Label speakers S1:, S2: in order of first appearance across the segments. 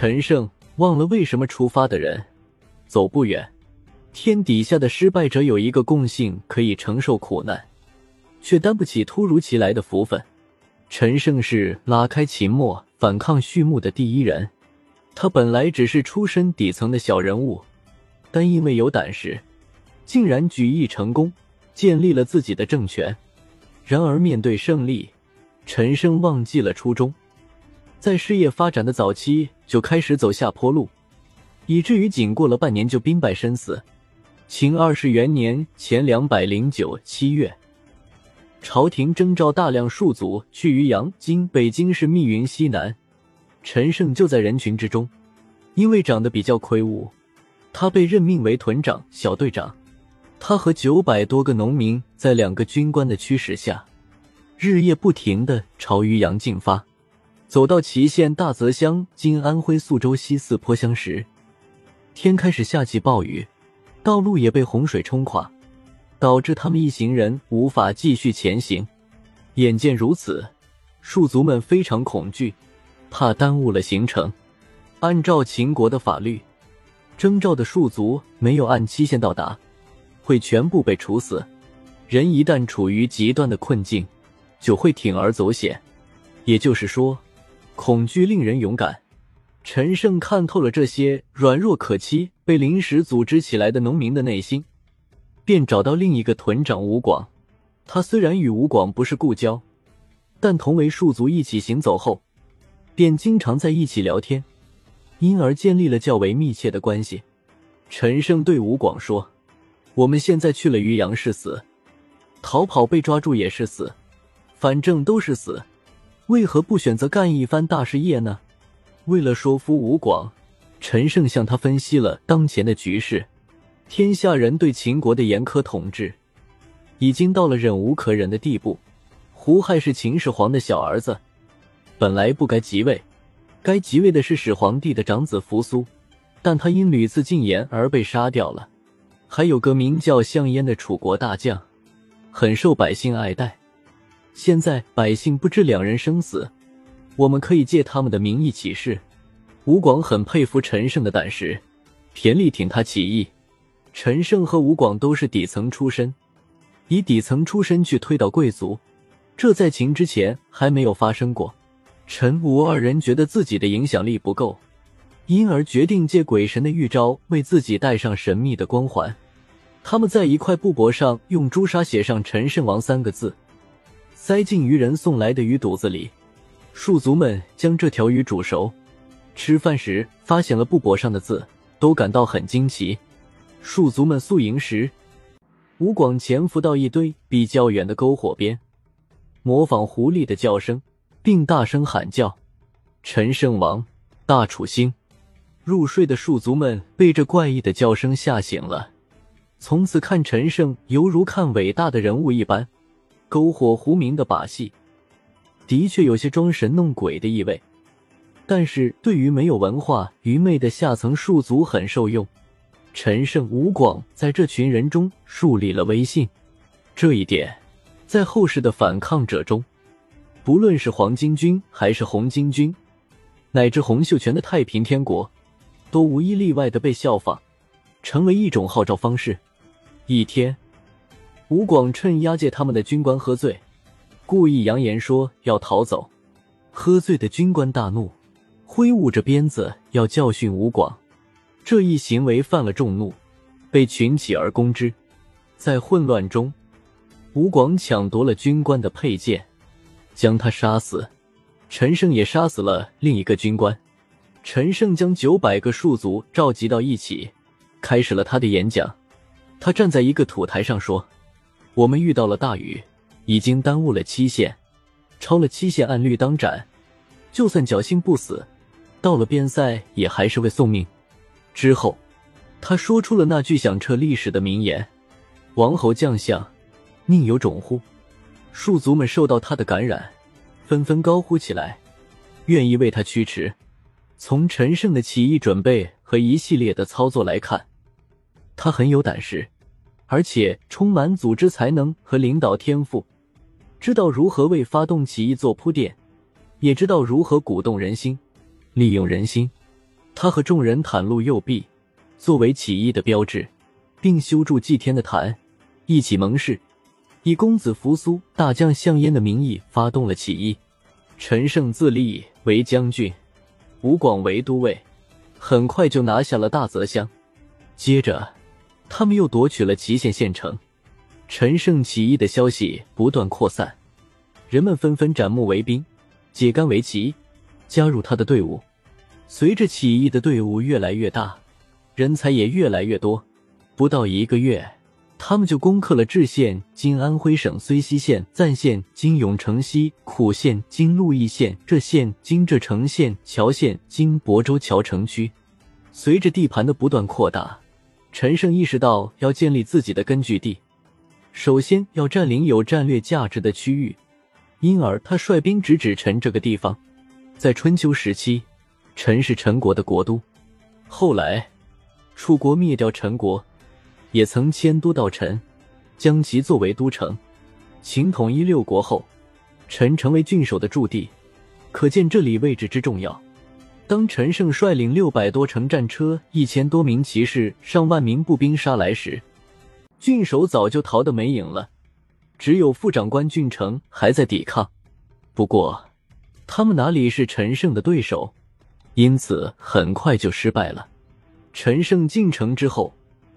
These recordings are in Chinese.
S1: 陈胜忘了为什么出发的人走不远。天底下的失败者有一个共性，可以承受苦难，却担不起突如其来的福分。陈胜是拉开秦末反抗序幕的第一人。他本来只是出身底层的小人物，但因为有胆识，竟然举义成功，建立了自己的政权。然而面对胜利，陈胜忘记了初衷，在事业发展的早期就开始走下坡路，以至于仅过了半年就兵败身死。秦二世元年前两百零九七月，朝廷征召大量戍卒去渔阳（今北京市密云西南），陈胜就在人群之中。因为长得比较魁梧，他被任命为屯长、小队长。他和九百多个农民在两个军官的驱使下，日夜不停的朝渔阳进发。走到祁县大泽乡（今安徽宿州西四坡乡）时，天开始下起暴雨。道路也被洪水冲垮，导致他们一行人无法继续前行。眼见如此，戍族们非常恐惧，怕耽误了行程。按照秦国的法律，征召的戍族没有按期限到达，会全部被处死。人一旦处于极端的困境，就会铤而走险。也就是说，恐惧令人勇敢。陈胜看透了这些软弱可欺、被临时组织起来的农民的内心，便找到另一个屯长吴广。他虽然与吴广不是故交，但同为戍族一起行走后，便经常在一起聊天，因而建立了较为密切的关系。陈胜对吴广说：“我们现在去了渔阳是死，逃跑被抓住也是死，反正都是死，为何不选择干一番大事业呢？”为了说服吴广，陈胜向他分析了当前的局势。天下人对秦国的严苛统治，已经到了忍无可忍的地步。胡亥是秦始皇的小儿子，本来不该即位，该即位的是始皇帝的长子扶苏，但他因屡次进言而被杀掉了。还有个名叫项燕的楚国大将，很受百姓爱戴。现在百姓不知两人生死。我们可以借他们的名义起事。吴广很佩服陈胜的胆识，田力挺他起义。陈胜和吴广都是底层出身，以底层出身去推倒贵族，这在秦之前还没有发生过。陈吴二人觉得自己的影响力不够，因而决定借鬼神的预兆为自己带上神秘的光环。他们在一块布帛上用朱砂写上“陈胜王”三个字，塞进渔人送来的鱼肚子里。戍族们将这条鱼煮熟，吃饭时发现了布帛上的字，都感到很惊奇。戍族们宿营时，吴广潜伏到一堆比较远的篝火边，模仿狐狸的叫声，并大声喊叫：“陈胜王，大楚兴！”入睡的戍族们被这怪异的叫声吓醒了，从此看陈胜犹如看伟大的人物一般。篝火狐鸣的把戏。的确有些装神弄鬼的意味，但是对于没有文化、愚昧的下层戍族很受用。陈胜、吴广在这群人中树立了威信，这一点在后世的反抗者中，不论是黄巾军还是红巾军，乃至洪秀全的太平天国，都无一例外的被效仿，成为一种号召方式。一天，吴广趁押解他们的军官喝醉。故意扬言说要逃走，喝醉的军官大怒，挥舞着鞭子要教训吴广。这一行为犯了众怒，被群起而攻之。在混乱中，吴广抢夺了军官的佩剑，将他杀死。陈胜也杀死了另一个军官。陈胜将九百个戍族召集到一起，开始了他的演讲。他站在一个土台上说：“我们遇到了大雨。”已经耽误了期限，超了期限按律当斩。就算侥幸不死，到了边塞也还是会送命。之后，他说出了那句响彻历史的名言：“王侯将相，宁有种乎？”戍族们受到他的感染，纷纷高呼起来，愿意为他驱驰。从陈胜的起义准备和一系列的操作来看，他很有胆识，而且充满组织才能和领导天赋。知道如何为发动起义做铺垫，也知道如何鼓动人心，利用人心。他和众人袒露右臂，作为起义的标志，并修筑祭天的坛，一起盟誓，以公子扶苏、大将项燕的名义发动了起义。陈胜自立为将军，吴广为都尉，很快就拿下了大泽乡。接着，他们又夺取了祁县县城。陈胜起义的消息不断扩散，人们纷纷斩木为兵，解干为旗，加入他的队伍。随着起义的队伍越来越大，人才也越来越多，不到一个月，他们就攻克了治县（今安徽省睢溪县）、赞县（今永城西）、苦县（今鹿邑县）、柘县（今柘城县）、乔县（今亳州乔城区）。随着地盘的不断扩大，陈胜意识到要建立自己的根据地，首先要占领有战略价值的区域，因而他率兵直指陈这个地方。在春秋时期。陈是陈国的国都，后来楚国灭掉陈国，也曾迁都到陈，将其作为都城。秦统一六国后，陈成为郡守的驻地，可见这里位置之重要。当陈胜率领六百多乘战车、一千多名骑士、上万名步兵杀来时，郡守早就逃得没影了，只有副长官郡城还在抵抗。不过，他们哪里是陈胜的对手？因此，很快就失败了。陈胜进城之后，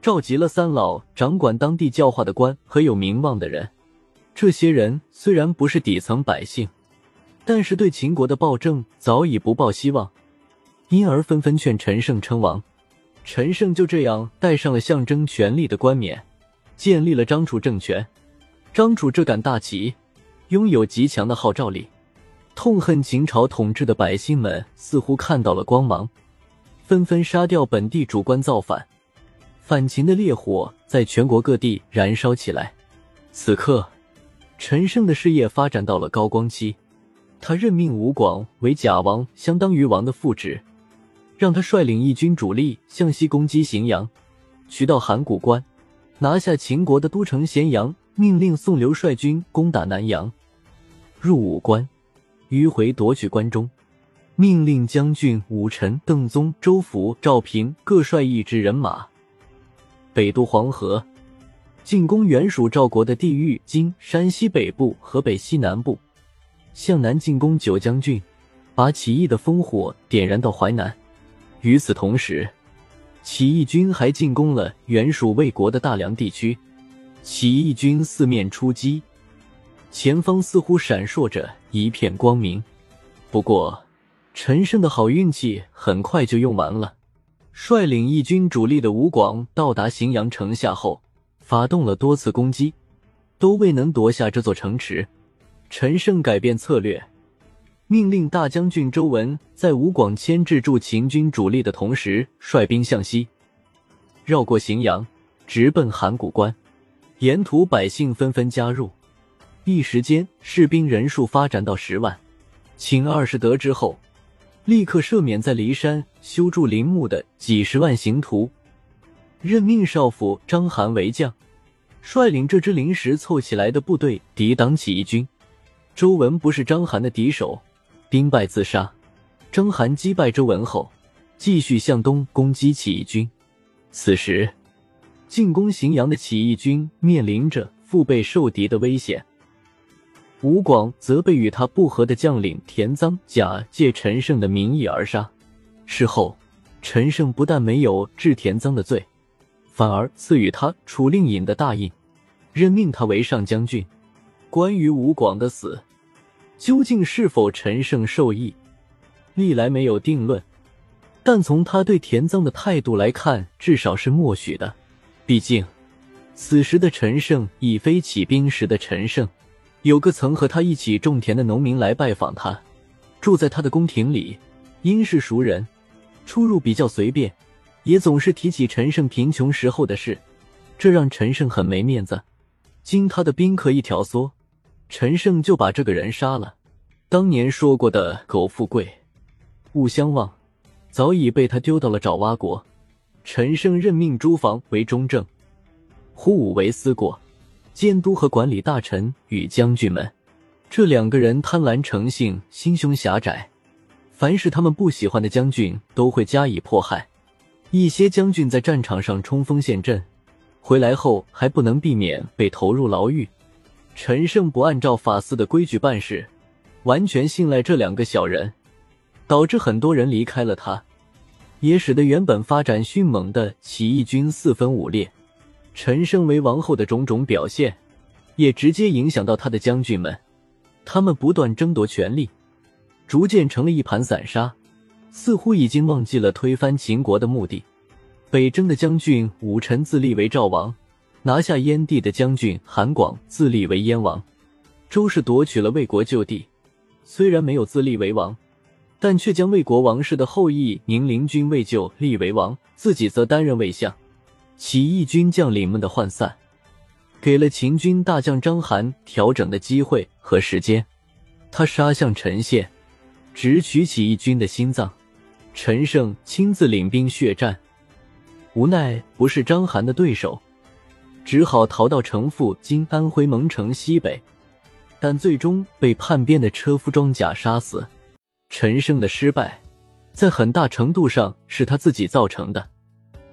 S1: 召集了三老，掌管当地教化的官和有名望的人。这些人虽然不是底层百姓，但是对秦国的暴政早已不抱希望，因而纷纷劝陈胜称王。陈胜就这样戴上了象征权力的冠冕，建立了张楚政权。张楚这杆大旗，拥有极强的号召力。痛恨秦朝统治的百姓们似乎看到了光芒，纷纷杀掉本地主官造反，反秦的烈火在全国各地燃烧起来。此刻，陈胜的事业发展到了高光期，他任命吴广为假王，相当于王的副职，让他率领一军主力向西攻击荥阳，取到函谷关，拿下秦国的都城咸阳，命令宋刘率军攻打南阳，入武关。迂回夺取关中，命令将军武臣邓宗、周福、赵平各率一支人马北渡黄河，进攻原属赵国的地域，今山西北部、河北西南部，向南进攻九江郡，把起义的烽火点燃到淮南。与此同时，起义军还进攻了原属魏国的大梁地区。起义军四面出击。前方似乎闪烁着一片光明，不过陈胜的好运气很快就用完了。率领义军主力的吴广到达荥阳城下后，发动了多次攻击，都未能夺下这座城池。陈胜改变策略，命令大将军周文在吴广牵制住秦军主力的同时，率兵向西，绕过荥阳，直奔函谷关。沿途百姓纷纷加入。一时间，士兵人数发展到十万。秦二世得知后，立刻赦免在骊山修筑陵墓的几十万刑徒，任命少府章邯为将，率领这支临时凑起来的部队抵挡起义军。周文不是章邯的敌手，兵败自杀。章邯击败周文后，继续向东攻击起义军。此时，进攻荥阳的起义军面临着腹背受敌的危险。吴广则被与他不和的将领田臧假借陈胜的名义而杀。事后，陈胜不但没有治田臧的罪，反而赐予他楚令尹的大印，任命他为上将军。关于吴广的死，究竟是否陈胜授意，历来没有定论。但从他对田臧的态度来看，至少是默许的。毕竟，此时的陈胜已非起兵时的陈胜。有个曾和他一起种田的农民来拜访他，住在他的宫廷里，因是熟人，出入比较随便，也总是提起陈胜贫穷时候的事，这让陈胜很没面子。经他的宾客一挑唆，陈胜就把这个人杀了。当年说过的“苟富贵，勿相忘”，早已被他丢到了爪哇国。陈胜任命朱房为中正，胡武为司过。监督和管理大臣与将军们，这两个人贪婪成性，心胸狭窄，凡是他们不喜欢的将军都会加以迫害。一些将军在战场上冲锋陷阵，回来后还不能避免被投入牢狱。陈胜不按照法司的规矩办事，完全信赖这两个小人，导致很多人离开了他，也使得原本发展迅猛的起义军四分五裂。陈胜为王后的种种表现，也直接影响到他的将军们，他们不断争夺权力。逐渐成了一盘散沙，似乎已经忘记了推翻秦国的目的。北征的将军武臣自立为赵王，拿下燕地的将军韩广自立为燕王。周氏夺取了魏国旧地，虽然没有自立为王，但却将魏国王室的后裔宁陵君魏咎立为王，自己则担任魏相。起义军将领们的涣散，给了秦军大将章邯调整的机会和时间。他杀向陈县。直取起义军的心脏，陈胜亲自领兵血战，无奈不是章邯的对手，只好逃到城父今安徽蒙城西北，但最终被叛变的车夫装甲杀死。陈胜的失败，在很大程度上是他自己造成的。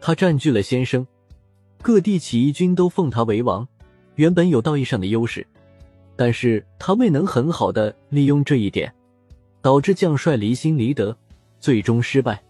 S1: 他占据了先声，各地起义军都奉他为王，原本有道义上的优势，但是他未能很好的利用这一点。导致将帅离心离德，最终失败。